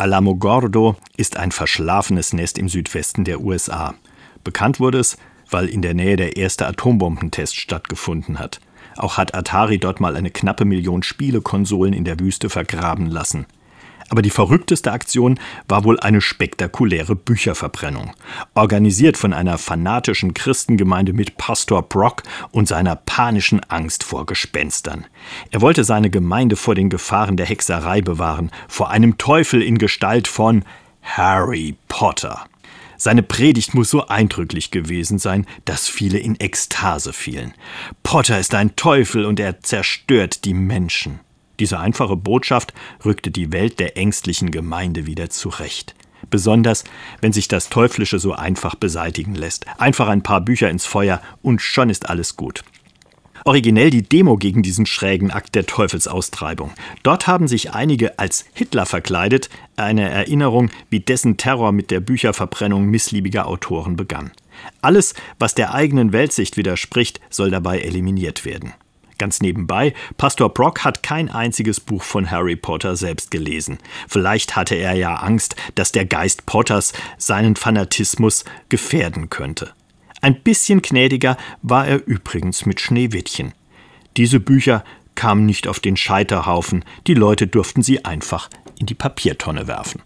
Alamogordo ist ein verschlafenes Nest im Südwesten der USA. Bekannt wurde es, weil in der Nähe der erste Atombombentest stattgefunden hat. Auch hat Atari dort mal eine knappe Million Spielekonsolen in der Wüste vergraben lassen. Aber die verrückteste Aktion war wohl eine spektakuläre Bücherverbrennung. Organisiert von einer fanatischen Christengemeinde mit Pastor Brock und seiner panischen Angst vor Gespenstern. Er wollte seine Gemeinde vor den Gefahren der Hexerei bewahren, vor einem Teufel in Gestalt von Harry Potter. Seine Predigt muss so eindrücklich gewesen sein, dass viele in Ekstase fielen. Potter ist ein Teufel und er zerstört die Menschen. Diese einfache Botschaft rückte die Welt der ängstlichen Gemeinde wieder zurecht. Besonders, wenn sich das Teuflische so einfach beseitigen lässt. Einfach ein paar Bücher ins Feuer und schon ist alles gut. Originell die Demo gegen diesen schrägen Akt der Teufelsaustreibung. Dort haben sich einige als Hitler verkleidet, eine Erinnerung, wie dessen Terror mit der Bücherverbrennung missliebiger Autoren begann. Alles, was der eigenen Weltsicht widerspricht, soll dabei eliminiert werden. Ganz nebenbei, Pastor Brock hat kein einziges Buch von Harry Potter selbst gelesen. Vielleicht hatte er ja Angst, dass der Geist Potters seinen Fanatismus gefährden könnte. Ein bisschen gnädiger war er übrigens mit Schneewittchen. Diese Bücher kamen nicht auf den Scheiterhaufen, die Leute durften sie einfach in die Papiertonne werfen.